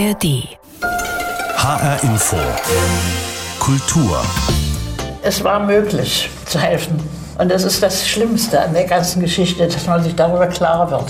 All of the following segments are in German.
ARD. HR Info. Kultur. Es war möglich zu helfen. Und das ist das Schlimmste an der ganzen Geschichte, dass man sich darüber klar wird.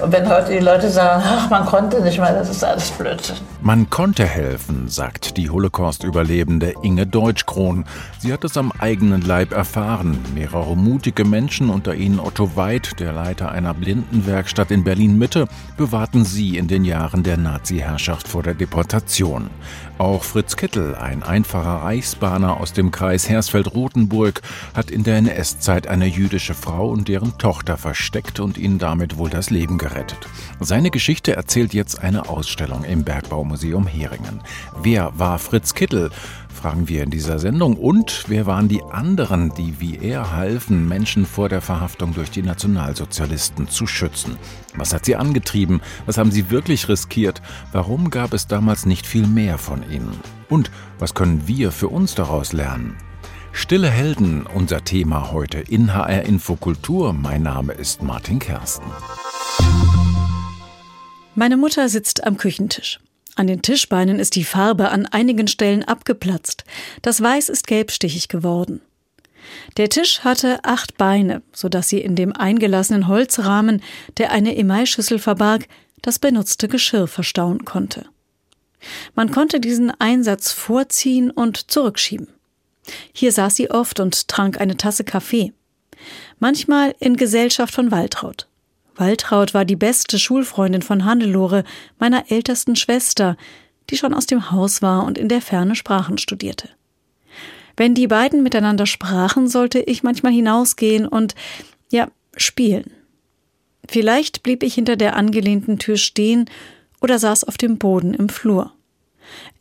Und wenn heute die Leute sagen, ach, man konnte nicht mehr, das ist alles Blödsinn. Man konnte helfen, sagt die Holocaust-Überlebende Inge Deutschkron. Sie hat es am eigenen Leib erfahren. Mehrere mutige Menschen, unter ihnen Otto Weid, der Leiter einer Blindenwerkstatt in Berlin-Mitte, bewahrten sie in den Jahren der Nazi-Herrschaft vor der Deportation. Auch Fritz Kittel, ein einfacher Reichsbahner aus dem Kreis Hersfeld-Rotenburg, hat in der NS-Zeit eine jüdische Frau und deren Tochter versteckt und ihnen damit wohl das Leben gerettet. Seine Geschichte erzählt jetzt eine Ausstellung im Bergbaumuseum Heringen. Wer war Fritz Kittel? fragen wir in dieser Sendung. Und wer waren die anderen, die wie er halfen, Menschen vor der Verhaftung durch die Nationalsozialisten zu schützen? Was hat sie angetrieben? Was haben sie wirklich riskiert? Warum gab es damals nicht viel mehr von ihnen? Und was können wir für uns daraus lernen? Stille Helden, unser Thema heute in HR Infokultur. Mein Name ist Martin Kersten. Meine Mutter sitzt am Küchentisch. An den Tischbeinen ist die Farbe an einigen Stellen abgeplatzt. Das Weiß ist gelbstichig geworden. Der Tisch hatte acht Beine, so dass sie in dem eingelassenen Holzrahmen, der eine Emailschüssel verbarg, das benutzte Geschirr verstauen konnte. Man konnte diesen Einsatz vorziehen und zurückschieben. Hier saß sie oft und trank eine Tasse Kaffee. Manchmal in Gesellschaft von Waltraud. Waltraud war die beste Schulfreundin von Hannelore, meiner ältesten Schwester, die schon aus dem Haus war und in der Ferne Sprachen studierte. Wenn die beiden miteinander sprachen, sollte ich manchmal hinausgehen und, ja, spielen. Vielleicht blieb ich hinter der angelehnten Tür stehen oder saß auf dem Boden im Flur.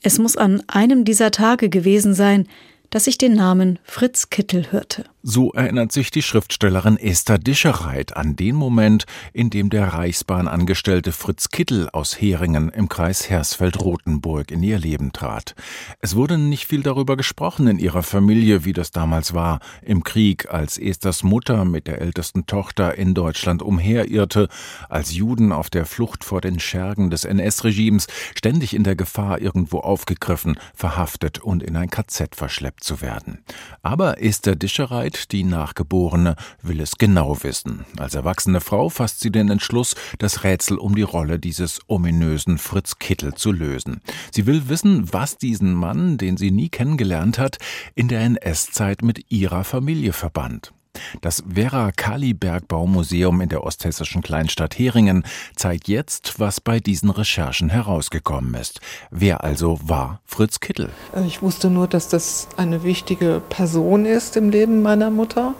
Es muss an einem dieser Tage gewesen sein, dass ich den Namen Fritz Kittel hörte. So erinnert sich die Schriftstellerin Esther Dischereit an den Moment, in dem der Reichsbahnangestellte Fritz Kittel aus Heringen im Kreis Hersfeld-Rotenburg in ihr Leben trat. Es wurde nicht viel darüber gesprochen in ihrer Familie, wie das damals war, im Krieg, als Esthers Mutter mit der ältesten Tochter in Deutschland umherirrte, als Juden auf der Flucht vor den Schergen des NS-Regimes, ständig in der Gefahr, irgendwo aufgegriffen, verhaftet und in ein KZ verschleppt zu werden. Aber Esther Dischereit die Nachgeborene, will es genau wissen. Als erwachsene Frau fasst sie den Entschluss, das Rätsel um die Rolle dieses ominösen Fritz Kittel zu lösen. Sie will wissen, was diesen Mann, den sie nie kennengelernt hat, in der NS-Zeit mit ihrer Familie verband. Das Vera Kali Bergbaumuseum in der osthessischen Kleinstadt Heringen zeigt jetzt, was bei diesen Recherchen herausgekommen ist. Wer also war Fritz Kittel? Ich wusste nur, dass das eine wichtige Person ist im Leben meiner Mutter.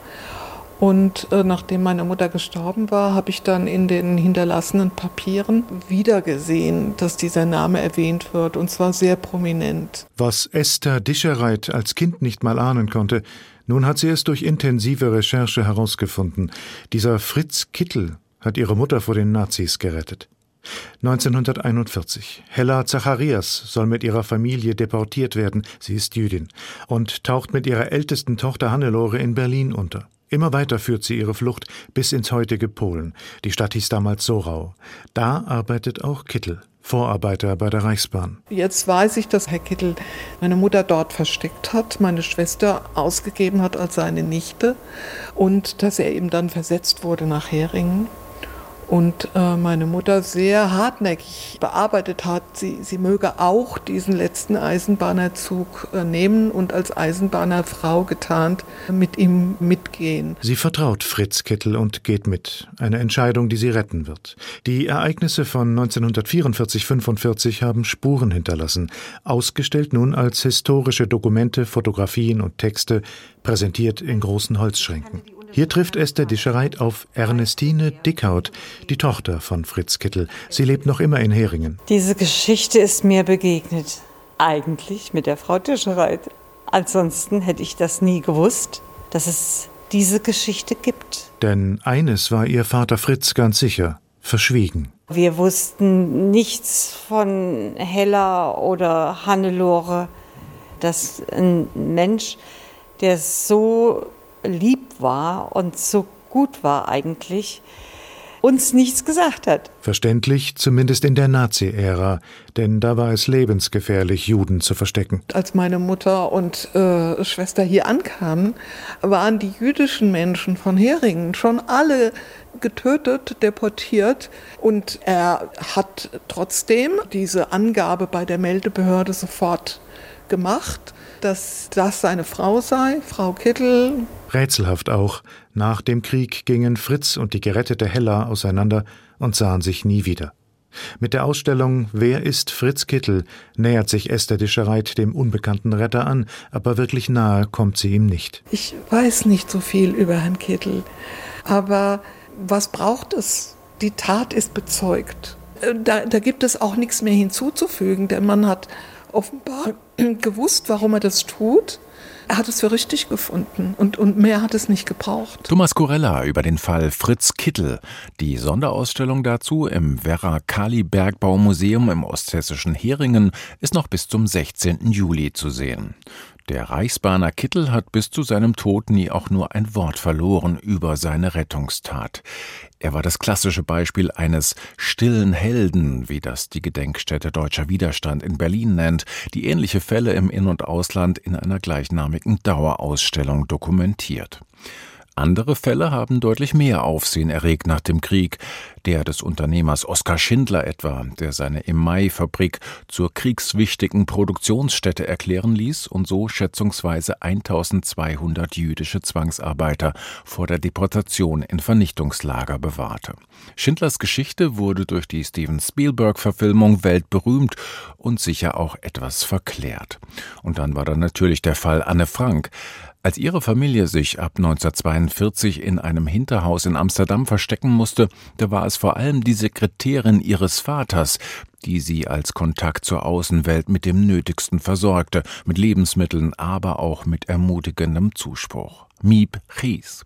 Und äh, nachdem meine Mutter gestorben war, habe ich dann in den hinterlassenen Papieren wiedergesehen, dass dieser Name erwähnt wird, und zwar sehr prominent. Was Esther Dischereit als Kind nicht mal ahnen konnte, nun hat sie es durch intensive Recherche herausgefunden. Dieser Fritz Kittel hat ihre Mutter vor den Nazis gerettet. 1941. Hella Zacharias soll mit ihrer Familie deportiert werden, sie ist Jüdin, und taucht mit ihrer ältesten Tochter Hannelore in Berlin unter. Immer weiter führt sie ihre Flucht bis ins heutige Polen. Die Stadt hieß damals Sorau. Da arbeitet auch Kittel. Vorarbeiter bei der Reichsbahn. Jetzt weiß ich, dass Herr Kittel meine Mutter dort versteckt hat, meine Schwester ausgegeben hat als seine Nichte und dass er eben dann versetzt wurde nach Heringen und äh, meine Mutter sehr hartnäckig bearbeitet hat, sie, sie möge auch diesen letzten Eisenbahnerzug äh, nehmen und als Eisenbahnerfrau getarnt mit ihm mitgehen. Sie vertraut Fritz Kittel und geht mit. Eine Entscheidung, die sie retten wird. Die Ereignisse von 1944-45 haben Spuren hinterlassen, ausgestellt nun als historische Dokumente, Fotografien und Texte, präsentiert in großen Holzschränken. Hier trifft Esther Dischereit auf Ernestine Dickhaut, die Tochter von Fritz Kittel. Sie lebt noch immer in Heringen. Diese Geschichte ist mir begegnet. Eigentlich mit der Frau Dischereit. Ansonsten hätte ich das nie gewusst, dass es diese Geschichte gibt. Denn eines war ihr Vater Fritz ganz sicher, verschwiegen. Wir wussten nichts von Hella oder Hannelore, dass ein Mensch, der so lieb war und so gut war eigentlich uns nichts gesagt hat. Verständlich, zumindest in der Nazi-Ära, denn da war es lebensgefährlich, Juden zu verstecken. Als meine Mutter und äh, Schwester hier ankamen, waren die jüdischen Menschen von Heringen schon alle getötet, deportiert und er hat trotzdem diese Angabe bei der Meldebehörde sofort gemacht, dass das seine Frau sei, Frau Kittel. Rätselhaft auch. Nach dem Krieg gingen Fritz und die gerettete Hella auseinander und sahen sich nie wieder. Mit der Ausstellung Wer ist Fritz Kittel nähert sich Esther Dischereit dem unbekannten Retter an, aber wirklich nahe kommt sie ihm nicht. Ich weiß nicht so viel über Herrn Kittel, aber was braucht es? Die Tat ist bezeugt. Äh, da, da gibt es auch nichts mehr hinzuzufügen. Der Mann hat offenbar gewusst, warum er das tut. Er hat es für richtig gefunden und, und mehr hat es nicht gebraucht. Thomas Corella über den Fall Fritz Kittel. Die Sonderausstellung dazu im Werra Kali Bergbaumuseum im osthessischen Heringen ist noch bis zum 16. Juli zu sehen. Der Reichsbahner Kittel hat bis zu seinem Tod nie auch nur ein Wort verloren über seine Rettungstat. Er war das klassische Beispiel eines stillen Helden, wie das die Gedenkstätte Deutscher Widerstand in Berlin nennt, die ähnliche Fälle im In- und Ausland in einer gleichnamigen Dauerausstellung dokumentiert. Andere Fälle haben deutlich mehr Aufsehen erregt nach dem Krieg. Der des Unternehmers Oskar Schindler etwa, der seine im Mai-Fabrik zur kriegswichtigen Produktionsstätte erklären ließ und so schätzungsweise 1200 jüdische Zwangsarbeiter vor der Deportation in Vernichtungslager bewahrte. Schindlers Geschichte wurde durch die Steven Spielberg-Verfilmung weltberühmt und sicher auch etwas verklärt. Und dann war da natürlich der Fall Anne Frank. Als ihre Familie sich ab 1942 in einem Hinterhaus in Amsterdam verstecken musste, da war es vor allem die Sekretärin ihres Vaters, die sie als Kontakt zur Außenwelt mit dem Nötigsten versorgte, mit Lebensmitteln, aber auch mit ermutigendem Zuspruch. Miep Ries.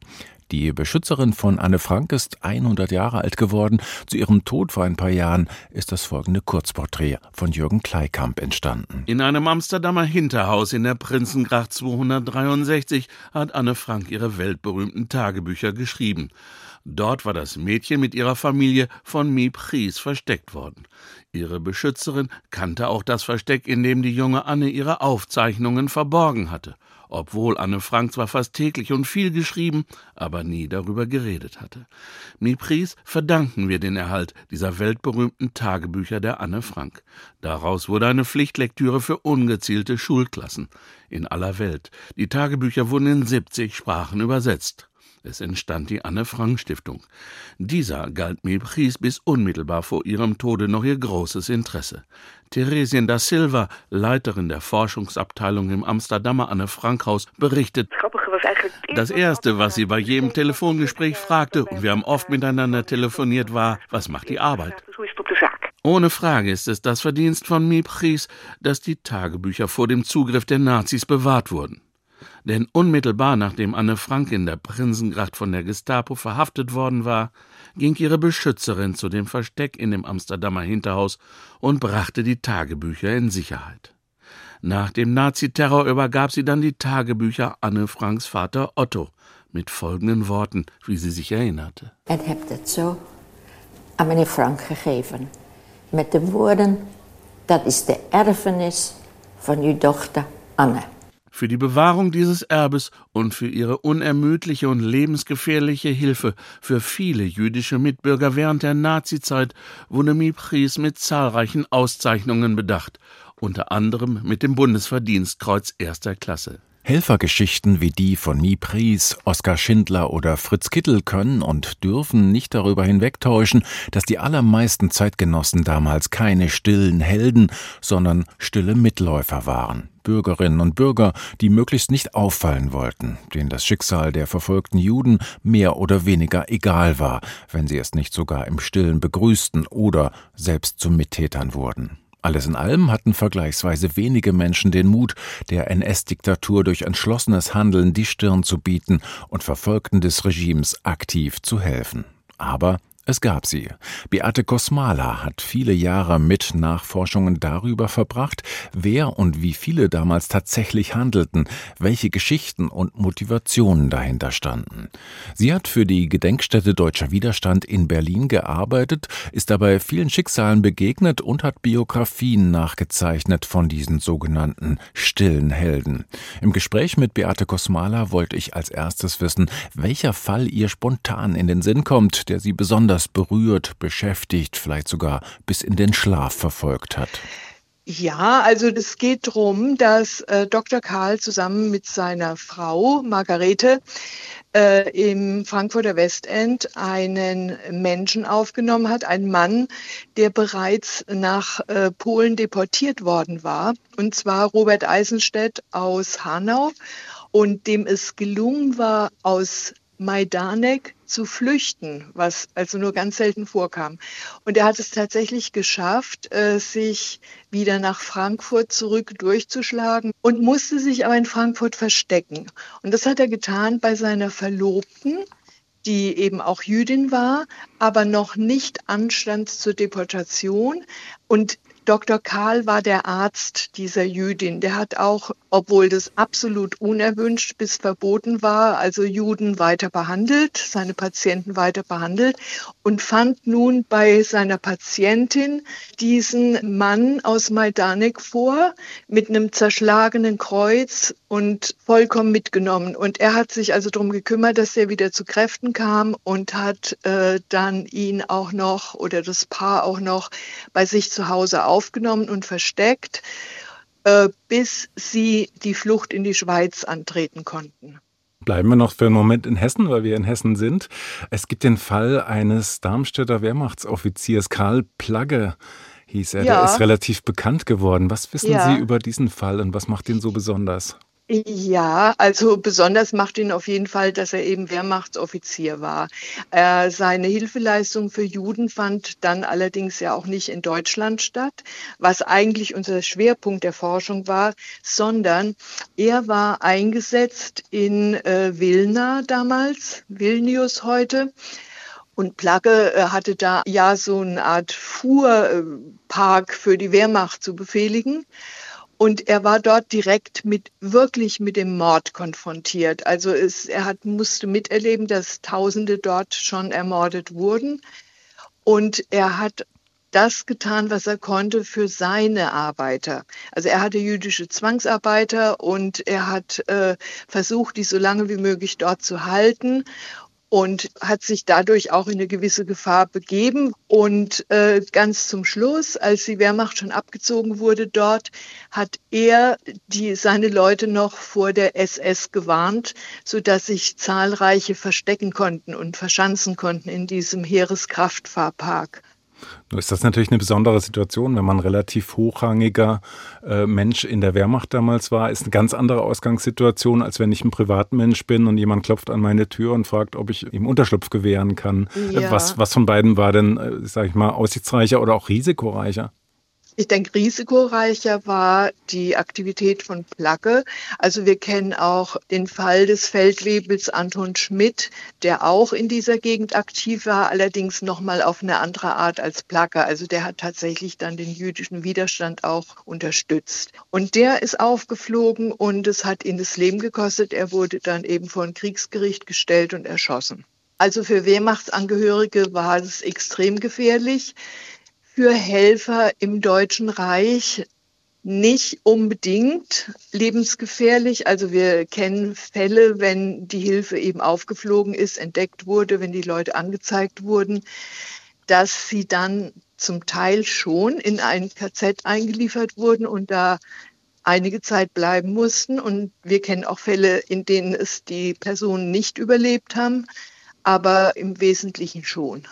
Die Beschützerin von Anne Frank ist 100 Jahre alt geworden. Zu ihrem Tod vor ein paar Jahren ist das folgende Kurzporträt von Jürgen Kleikamp entstanden. In einem Amsterdamer Hinterhaus in der Prinzengracht 263 hat Anne Frank ihre weltberühmten Tagebücher geschrieben. Dort war das Mädchen mit ihrer Familie von Miep Ries versteckt worden. Ihre Beschützerin kannte auch das Versteck, in dem die junge Anne ihre Aufzeichnungen verborgen hatte obwohl Anne Frank zwar fast täglich und viel geschrieben, aber nie darüber geredet hatte. Mipris verdanken wir den Erhalt dieser weltberühmten Tagebücher der Anne Frank. Daraus wurde eine Pflichtlektüre für ungezielte Schulklassen in aller Welt. Die Tagebücher wurden in 70 Sprachen übersetzt. Es entstand die Anne Frank Stiftung. Dieser galt Mipris bis unmittelbar vor ihrem Tode noch ihr großes Interesse. Theresien da Silva, Leiterin der Forschungsabteilung im Amsterdamer Anne Frank Haus, berichtet, das Erste, was sie bei jedem Telefongespräch fragte, und wir haben oft miteinander telefoniert, war, was macht die Arbeit? Ohne Frage ist es das Verdienst von Mipris, dass die Tagebücher vor dem Zugriff der Nazis bewahrt wurden. Denn unmittelbar nachdem Anne Frank in der Prinzengracht von der Gestapo verhaftet worden war, ging ihre Beschützerin zu dem Versteck in dem Amsterdamer Hinterhaus und brachte die Tagebücher in Sicherheit. Nach dem Naziterror übergab sie dann die Tagebücher Anne Franks Vater Otto mit folgenden Worten, wie sie sich erinnerte. En heb het zo aan meneer Frank gegeven. Met de woorden, dat is de erfenis van uw dochter Anne. Für die Bewahrung dieses Erbes und für ihre unermüdliche und lebensgefährliche Hilfe für viele jüdische Mitbürger während der Nazizeit wurde Mipris mit zahlreichen Auszeichnungen bedacht, unter anderem mit dem Bundesverdienstkreuz erster Klasse. Helfergeschichten wie die von Mipries, Oskar Schindler oder Fritz Kittel können und dürfen nicht darüber hinwegtäuschen, dass die allermeisten Zeitgenossen damals keine stillen Helden, sondern stille Mitläufer waren. Bürgerinnen und Bürger, die möglichst nicht auffallen wollten, denen das Schicksal der verfolgten Juden mehr oder weniger egal war, wenn sie es nicht sogar im stillen begrüßten oder selbst zu Mittätern wurden. Alles in allem hatten vergleichsweise wenige Menschen den Mut, der NS-Diktatur durch entschlossenes Handeln die Stirn zu bieten und Verfolgten des Regimes aktiv zu helfen. Aber Es gab sie. Beate Kosmala hat viele Jahre mit Nachforschungen darüber verbracht, wer und wie viele damals tatsächlich handelten, welche Geschichten und Motivationen dahinter standen. Sie hat für die Gedenkstätte Deutscher Widerstand in Berlin gearbeitet, ist dabei vielen Schicksalen begegnet und hat Biografien nachgezeichnet von diesen sogenannten stillen Helden. Im Gespräch mit Beate Kosmala wollte ich als erstes wissen, welcher Fall ihr spontan in den Sinn kommt, der sie besonders besonders berührt, beschäftigt, vielleicht sogar bis in den Schlaf verfolgt hat? Ja, also es geht darum, dass äh, Dr. Karl zusammen mit seiner Frau Margarete äh, im Frankfurter Westend einen Menschen aufgenommen hat, einen Mann, der bereits nach äh, Polen deportiert worden war, und zwar Robert Eisenstedt aus Hanau und dem es gelungen war, aus Majdanek zu flüchten, was also nur ganz selten vorkam. Und er hat es tatsächlich geschafft, äh, sich wieder nach Frankfurt zurück durchzuschlagen und musste sich aber in Frankfurt verstecken. Und das hat er getan bei seiner Verlobten, die eben auch Jüdin war, aber noch nicht anstand zur Deportation. Und Dr. Karl war der Arzt dieser Jüdin. Der hat auch, obwohl das absolut unerwünscht bis verboten war, also Juden weiter behandelt, seine Patienten weiter behandelt und fand nun bei seiner Patientin diesen Mann aus Majdanek vor mit einem zerschlagenen Kreuz und vollkommen mitgenommen. Und er hat sich also darum gekümmert, dass er wieder zu Kräften kam und hat äh, dann ihn auch noch oder das Paar auch noch bei sich zu Hause auf aufgenommen und versteckt, äh, bis sie die Flucht in die Schweiz antreten konnten. Bleiben wir noch für einen Moment in Hessen, weil wir in Hessen sind. Es gibt den Fall eines Darmstädter Wehrmachtsoffiziers, Karl Plagge hieß er. Ja. Der ist relativ bekannt geworden. Was wissen ja. Sie über diesen Fall und was macht ihn so besonders? Ja, also besonders macht ihn auf jeden Fall, dass er eben Wehrmachtsoffizier war. Äh, seine Hilfeleistung für Juden fand dann allerdings ja auch nicht in Deutschland statt, was eigentlich unser Schwerpunkt der Forschung war, sondern er war eingesetzt in äh, Vilna damals, Vilnius heute. Und Plagge äh, hatte da ja so eine Art Fuhrpark für die Wehrmacht zu befehligen. Und er war dort direkt mit, wirklich mit dem Mord konfrontiert. Also es, er hat, musste miterleben, dass Tausende dort schon ermordet wurden. Und er hat das getan, was er konnte für seine Arbeiter. Also er hatte jüdische Zwangsarbeiter und er hat äh, versucht, die so lange wie möglich dort zu halten und hat sich dadurch auch in eine gewisse Gefahr begeben. Und äh, ganz zum Schluss, als die Wehrmacht schon abgezogen wurde dort, hat er die, seine Leute noch vor der SS gewarnt, sodass sich zahlreiche verstecken konnten und verschanzen konnten in diesem Heereskraftfahrpark. Nur ist das natürlich eine besondere Situation, wenn man relativ hochrangiger äh, Mensch in der Wehrmacht damals war, ist eine ganz andere Ausgangssituation, als wenn ich ein Privatmensch bin und jemand klopft an meine Tür und fragt, ob ich ihm Unterschlupf gewähren kann. Ja. Was, was von beiden war denn, äh, sag ich mal, aussichtsreicher oder auch risikoreicher? Ich denke, risikoreicher war die Aktivität von Placke. Also wir kennen auch den Fall des Feldwebels Anton Schmidt, der auch in dieser Gegend aktiv war, allerdings nochmal auf eine andere Art als Placke. Also der hat tatsächlich dann den jüdischen Widerstand auch unterstützt. Und der ist aufgeflogen und es hat ihn das Leben gekostet. Er wurde dann eben vor ein Kriegsgericht gestellt und erschossen. Also für Wehrmachtsangehörige war es extrem gefährlich für Helfer im Deutschen Reich nicht unbedingt lebensgefährlich. Also wir kennen Fälle, wenn die Hilfe eben aufgeflogen ist, entdeckt wurde, wenn die Leute angezeigt wurden, dass sie dann zum Teil schon in ein KZ eingeliefert wurden und da einige Zeit bleiben mussten. Und wir kennen auch Fälle, in denen es die Personen nicht überlebt haben, aber im Wesentlichen schon.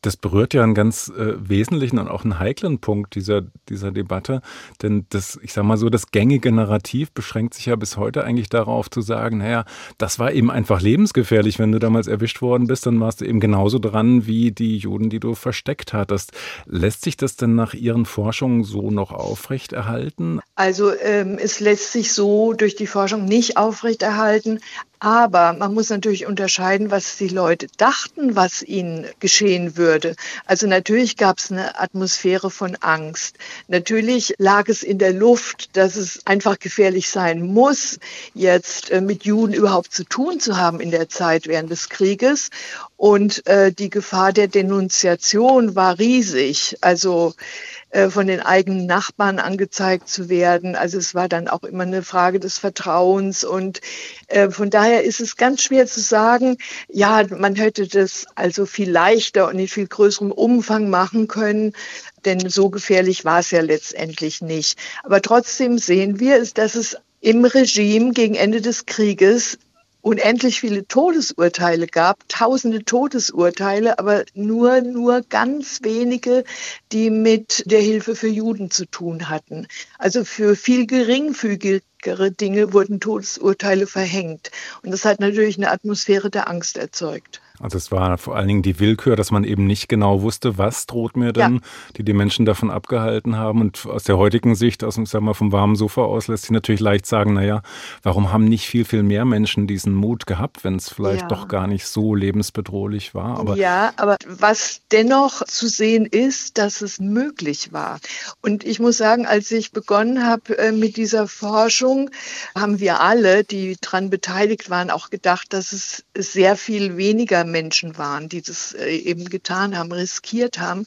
Das berührt ja einen ganz äh, wesentlichen und auch einen heiklen Punkt dieser, dieser Debatte. Denn das, ich sag mal so, das gängige Narrativ beschränkt sich ja bis heute eigentlich darauf zu sagen, naja, das war eben einfach lebensgefährlich. Wenn du damals erwischt worden bist, dann warst du eben genauso dran wie die Juden, die du versteckt hattest. Lässt sich das denn nach Ihren Forschungen so noch aufrechterhalten? Also ähm, es lässt sich so durch die Forschung nicht aufrechterhalten, Aber man muss natürlich unterscheiden, was die Leute dachten, was ihnen geschehen würde. Also natürlich gab es eine Atmosphäre von Angst. Natürlich lag es in der Luft, dass es einfach gefährlich sein muss, jetzt äh, mit Juden überhaupt zu tun zu haben in der Zeit während des Krieges. Und äh, die Gefahr der Denunziation war riesig. Also von den eigenen Nachbarn angezeigt zu werden. Also es war dann auch immer eine Frage des Vertrauens und äh, von daher ist es ganz schwer zu sagen, ja, man hätte das also viel leichter und in viel größerem Umfang machen können, denn so gefährlich war es ja letztendlich nicht. Aber trotzdem sehen wir, dass es im Regime gegen Ende des Krieges unendlich viele Todesurteile gab, tausende Todesurteile, aber nur, nur ganz wenige, die mit der Hilfe für Juden zu tun hatten. Also für viel geringfügigere Dinge wurden Todesurteile verhängt. Und das hat natürlich eine Atmosphäre der Angst erzeugt. Also es war vor allen Dingen die Willkür, dass man eben nicht genau wusste, was droht mir denn, ja. die die Menschen davon abgehalten haben. Und aus der heutigen Sicht, aus dem, sag mal, vom warmen Sofa aus, lässt sich natürlich leicht sagen, naja, warum haben nicht viel, viel mehr Menschen diesen Mut gehabt, wenn es vielleicht ja. doch gar nicht so lebensbedrohlich war. Aber ja, aber was dennoch zu sehen ist, dass es möglich war. Und ich muss sagen, als ich begonnen habe äh, mit dieser Forschung, haben wir alle, die daran beteiligt waren, auch gedacht, dass es sehr viel weniger Menschen waren, die das äh, eben getan haben, riskiert haben.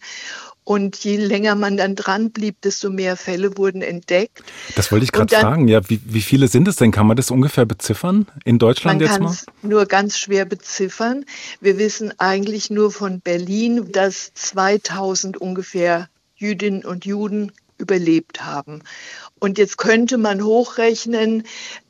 Und je länger man dann dran blieb, desto mehr Fälle wurden entdeckt. Das wollte ich gerade fragen. Ja, wie, wie viele sind es denn? Kann man das ungefähr beziffern in Deutschland man jetzt mal? Nur ganz schwer beziffern. Wir wissen eigentlich nur von Berlin, dass 2000 ungefähr Jüdinnen und Juden überlebt haben. Und jetzt könnte man hochrechnen,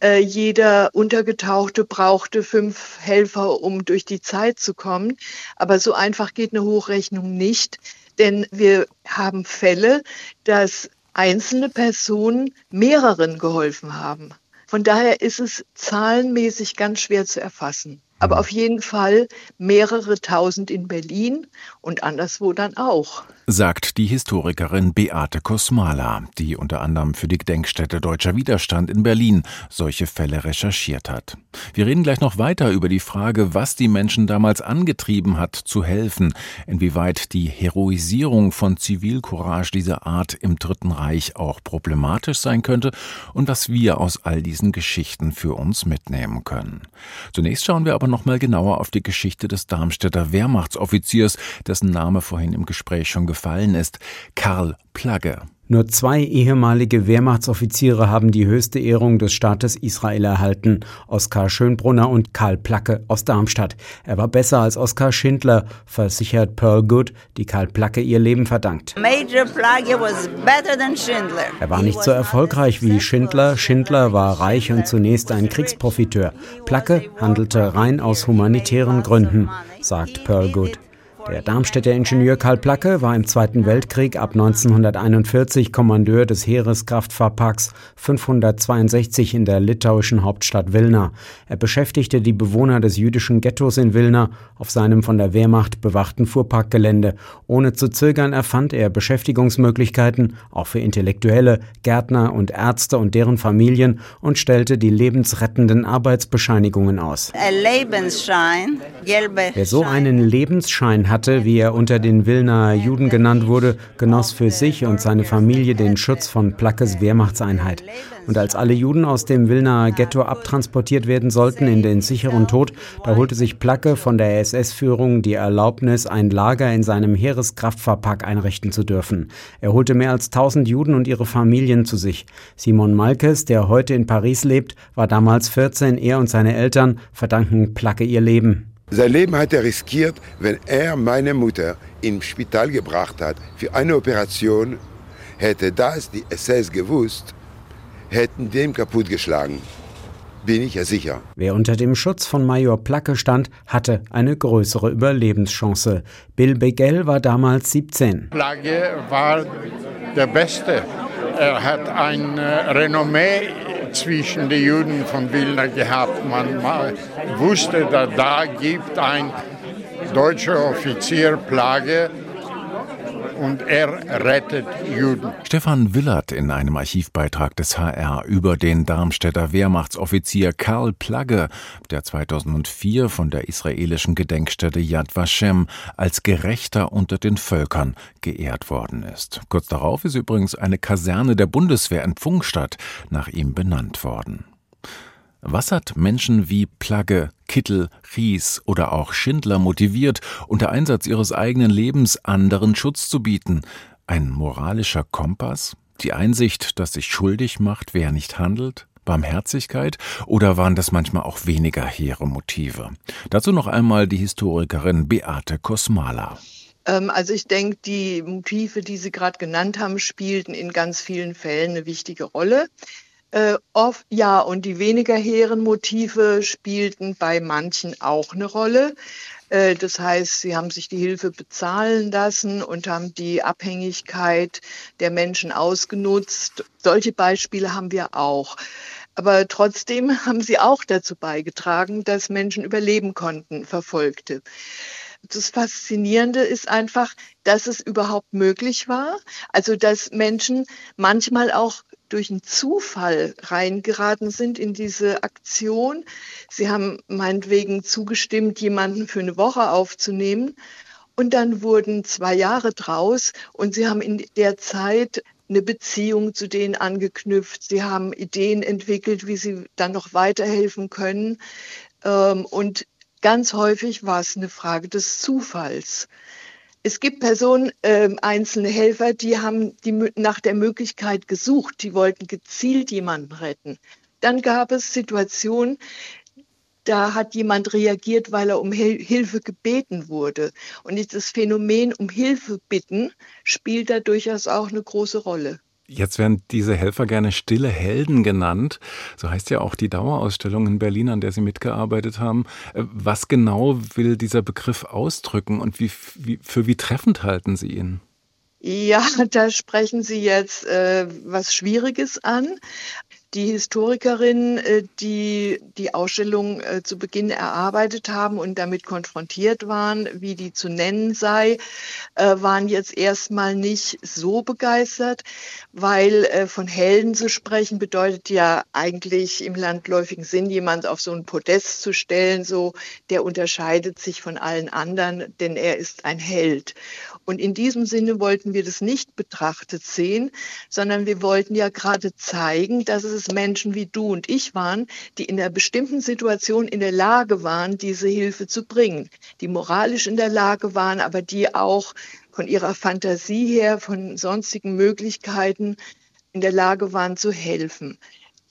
äh, jeder Untergetauchte brauchte fünf Helfer, um durch die Zeit zu kommen. Aber so einfach geht eine Hochrechnung nicht, denn wir haben Fälle, dass einzelne Personen mehreren geholfen haben. Von daher ist es zahlenmäßig ganz schwer zu erfassen. Aber auf jeden Fall mehrere tausend in Berlin und anderswo dann auch sagt die Historikerin Beate Kosmala, die unter anderem für die Gedenkstätte Deutscher Widerstand in Berlin solche Fälle recherchiert hat. Wir reden gleich noch weiter über die Frage, was die Menschen damals angetrieben hat, zu helfen, inwieweit die Heroisierung von Zivilcourage dieser Art im Dritten Reich auch problematisch sein könnte und was wir aus all diesen Geschichten für uns mitnehmen können. Zunächst schauen wir aber noch mal genauer auf die Geschichte des Darmstädter Wehrmachtsoffiziers, dessen Name vorhin im Gespräch schon ist, Karl Plagge. Nur zwei ehemalige Wehrmachtsoffiziere haben die höchste Ehrung des Staates Israel erhalten, Oskar Schönbrunner und Karl Placke aus Darmstadt. Er war besser als Oskar Schindler, versichert Pearl Good, die Karl Placke ihr Leben verdankt. Major Plagge was better than Schindler. Er war nicht so erfolgreich wie Schindler. Schindler war reich und zunächst ein Kriegsprofiteur. Placke handelte rein aus humanitären Gründen, sagt Pearl Good. Der Darmstädter Ingenieur Karl Placke war im Zweiten Weltkrieg ab 1941 Kommandeur des Heereskraftfahrparks 562 in der litauischen Hauptstadt Wilna. Er beschäftigte die Bewohner des jüdischen Ghettos in Wilna auf seinem von der Wehrmacht bewachten Fuhrparkgelände. Ohne zu zögern erfand er Beschäftigungsmöglichkeiten, auch für Intellektuelle, Gärtner und Ärzte und deren Familien und stellte die lebensrettenden Arbeitsbescheinigungen aus. Wer so einen Lebensschein hat, hatte, wie er unter den Wilnaer Juden genannt wurde, genoss für sich und seine Familie den Schutz von Plackes Wehrmachtseinheit. Und als alle Juden aus dem Wilnaer Ghetto abtransportiert werden sollten in den sicheren Tod, da holte sich Placke von der SS-Führung die Erlaubnis, ein Lager in seinem Heereskraftfahrpark einrichten zu dürfen. Er holte mehr als 1000 Juden und ihre Familien zu sich. Simon Malkes, der heute in Paris lebt, war damals 14. Er und seine Eltern verdanken Placke ihr Leben. Sein Leben hat er riskiert, wenn er meine Mutter ins Spital gebracht hat für eine Operation. Hätte das die SS gewusst, hätten dem kaputtgeschlagen. Bin ich ja sicher. Wer unter dem Schutz von Major Placke stand, hatte eine größere Überlebenschance. Bill Begel war damals 17. Placke war der Beste. Er hat ein äh, Renommee zwischen den Juden von Wilna gehabt. Man wusste, dass da gibt ein deutscher Offizier Plage, und er rettet Juden. Stefan Willert in einem Archivbeitrag des HR über den Darmstädter Wehrmachtsoffizier Karl Plagge, der 2004 von der israelischen Gedenkstätte Yad Vashem als Gerechter unter den Völkern geehrt worden ist. Kurz darauf ist übrigens eine Kaserne der Bundeswehr in Pfungstadt nach ihm benannt worden. Was hat Menschen wie Plagge, Kittel, Ries oder auch Schindler motiviert, unter Einsatz ihres eigenen Lebens anderen Schutz zu bieten? Ein moralischer Kompass? Die Einsicht, dass sich schuldig macht, wer nicht handelt? Barmherzigkeit oder waren das manchmal auch weniger hehre Motive? Dazu noch einmal die Historikerin Beate Kosmala. Ähm, also ich denke, die Motive, die Sie gerade genannt haben, spielten in ganz vielen Fällen eine wichtige Rolle. Äh, oft, ja, und die weniger hehren Motive spielten bei manchen auch eine Rolle. Äh, das heißt, sie haben sich die Hilfe bezahlen lassen und haben die Abhängigkeit der Menschen ausgenutzt. Solche Beispiele haben wir auch. Aber trotzdem haben sie auch dazu beigetragen, dass Menschen überleben konnten, Verfolgte. Das Faszinierende ist einfach, dass es überhaupt möglich war. Also, dass Menschen manchmal auch durch einen Zufall reingeraten sind in diese Aktion. Sie haben meinetwegen zugestimmt, jemanden für eine Woche aufzunehmen. Und dann wurden zwei Jahre draus und sie haben in der Zeit eine Beziehung zu denen angeknüpft. Sie haben Ideen entwickelt, wie sie dann noch weiterhelfen können. Ähm, und ganz häufig war es eine Frage des Zufalls. Es gibt Personen, äh, einzelne Helfer, die haben die, nach der Möglichkeit gesucht, die wollten gezielt jemanden retten. Dann gab es Situationen, da hat jemand reagiert, weil er um Hilfe gebeten wurde. Und dieses Phänomen um Hilfe bitten spielt da durchaus auch eine große Rolle. Jetzt werden diese Helfer gerne stille Helden genannt. So heißt ja auch die Dauerausstellung in Berlin, an der Sie mitgearbeitet haben. Äh, was genau will dieser Begriff ausdrücken und wie, wie, für wie treffend halten Sie ihn? Ja, da sprechen Sie jetzt äh, was Schwieriges an. Die Historikerinnen, äh, die die Ausstellung äh, zu Beginn erarbeitet haben und damit konfrontiert waren, wie die zu nennen sei, äh, waren jetzt erstmal nicht so begeistert, weil von Helden zu sprechen bedeutet ja eigentlich im landläufigen Sinn, jemand auf so ein Podest zu stellen, so der unterscheidet sich von allen anderen, denn er ist ein Held. Und in diesem Sinne wollten wir das nicht betrachtet sehen, sondern wir wollten ja gerade zeigen, dass es Menschen wie du und ich waren, die in einer bestimmten Situation in der Lage waren, diese Hilfe zu bringen, die moralisch in der Lage waren, aber die auch von ihrer Fantasie her, von sonstigen Möglichkeiten in der Lage waren zu helfen.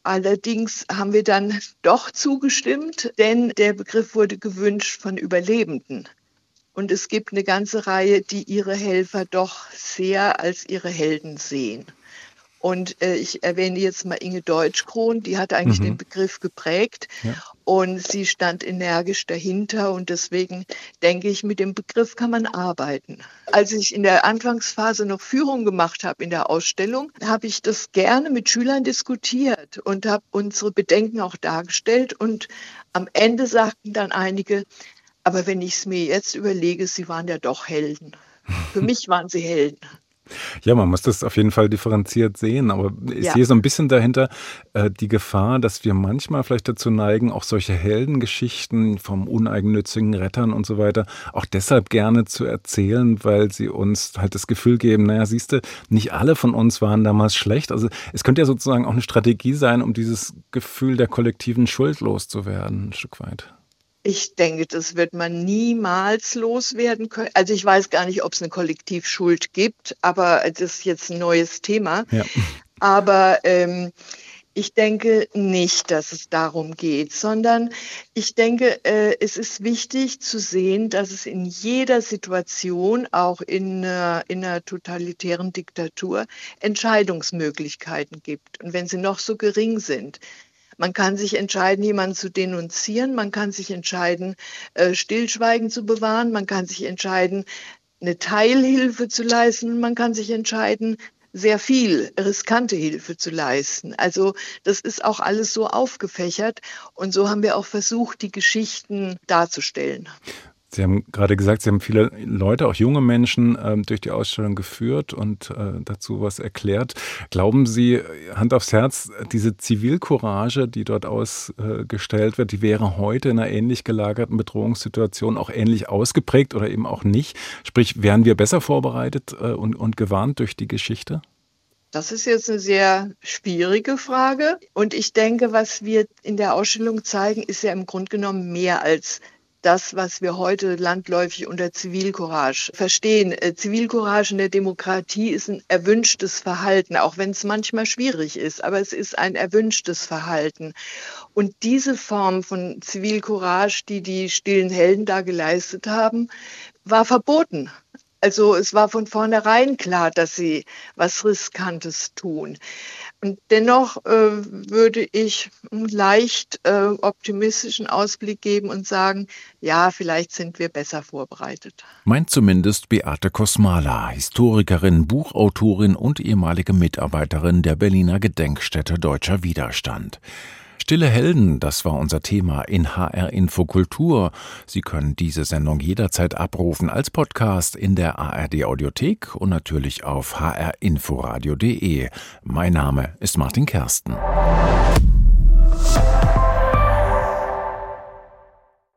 Allerdings haben wir dann doch zugestimmt, denn der Begriff wurde gewünscht von Überlebenden. Und es gibt eine ganze Reihe, die ihre Helfer doch sehr als ihre Helden sehen. Und äh, ich erwähne jetzt mal Inge Deutschkron, die hat eigentlich mhm. den Begriff geprägt ja. und sie stand energisch dahinter und deswegen denke ich, mit dem Begriff kann man arbeiten. Als ich in der Anfangsphase noch Führung gemacht habe in der Ausstellung, habe ich das gerne mit Schülern diskutiert und habe unsere Bedenken auch dargestellt und am Ende sagten dann einige, aber wenn ich es mir jetzt überlege, sie waren ja doch Helden. Für mich waren sie Helden. Ja, man muss das auf jeden Fall differenziert sehen, aber ich ja. sehe so ein bisschen dahinter äh, die Gefahr, dass wir manchmal vielleicht dazu neigen, auch solche Heldengeschichten vom uneigennützigen Rettern und so weiter auch deshalb gerne zu erzählen, weil sie uns halt das Gefühl geben, naja, siehst du, nicht alle von uns waren damals schlecht. Also es könnte ja sozusagen auch eine Strategie sein, um dieses Gefühl der kollektiven Schuld loszuwerden, ein Stück weit. Ich denke, das wird man niemals loswerden können. Also ich weiß gar nicht, ob es eine Kollektivschuld gibt, aber das ist jetzt ein neues Thema. Ja. Aber ähm, ich denke nicht, dass es darum geht, sondern ich denke, äh, es ist wichtig zu sehen, dass es in jeder Situation, auch in, äh, in einer totalitären Diktatur, Entscheidungsmöglichkeiten gibt. Und wenn sie noch so gering sind, man kann sich entscheiden, jemanden zu denunzieren. Man kann sich entscheiden, äh, Stillschweigen zu bewahren. Man kann sich entscheiden, eine Teilhilfe zu leisten. Man kann sich entscheiden, sehr viel riskante Hilfe zu leisten. Also das ist auch alles so aufgefächert und so haben wir auch versucht, die Geschichten darzustellen. Sie haben gerade gesagt, Sie haben viele Leute, auch junge Menschen, ähm, durch die Ausstellung geführt und äh, dazu was erklärt. Glauben Sie, Hand aufs Herz, diese Zivilcourage, die dort ausgestellt wird, die wäre heute in einer ähnlich gelagerten Bedrohungssituation auch ähnlich ausgeprägt oder eben auch nicht? Sprich, wären wir besser vorbereitet äh, und, und gewarnt durch die Geschichte? Das ist jetzt eine sehr schwierige Frage. Und ich denke, was wir in der Ausstellung zeigen, ist ja im Grunde genommen mehr als das, was wir heute landläufig unter Zivilcourage verstehen. Äh, Zivilcourage in der Demokratie ist ein erwünschtes Verhalten, auch wenn es manchmal schwierig ist, aber es ist ein erwünschtes Verhalten. Und diese Form von Zivilcourage, die die stillen Helden da geleistet haben, war verboten. Also es war von vornherein klar, dass sie was Riskantes tun. Und dennoch äh, würde ich einen leicht äh, optimistischen Ausblick geben und sagen, ja, vielleicht sind wir besser vorbereitet. Meint zumindest Beate Kosmala, Historikerin, Buchautorin und ehemalige Mitarbeiterin der Berliner Gedenkstätte Deutscher Widerstand. Stille Helden, das war unser Thema in HR Infokultur. Sie können diese Sendung jederzeit abrufen als Podcast in der ARD Audiothek und natürlich auf hrinforadio.de. Mein Name ist Martin Kersten.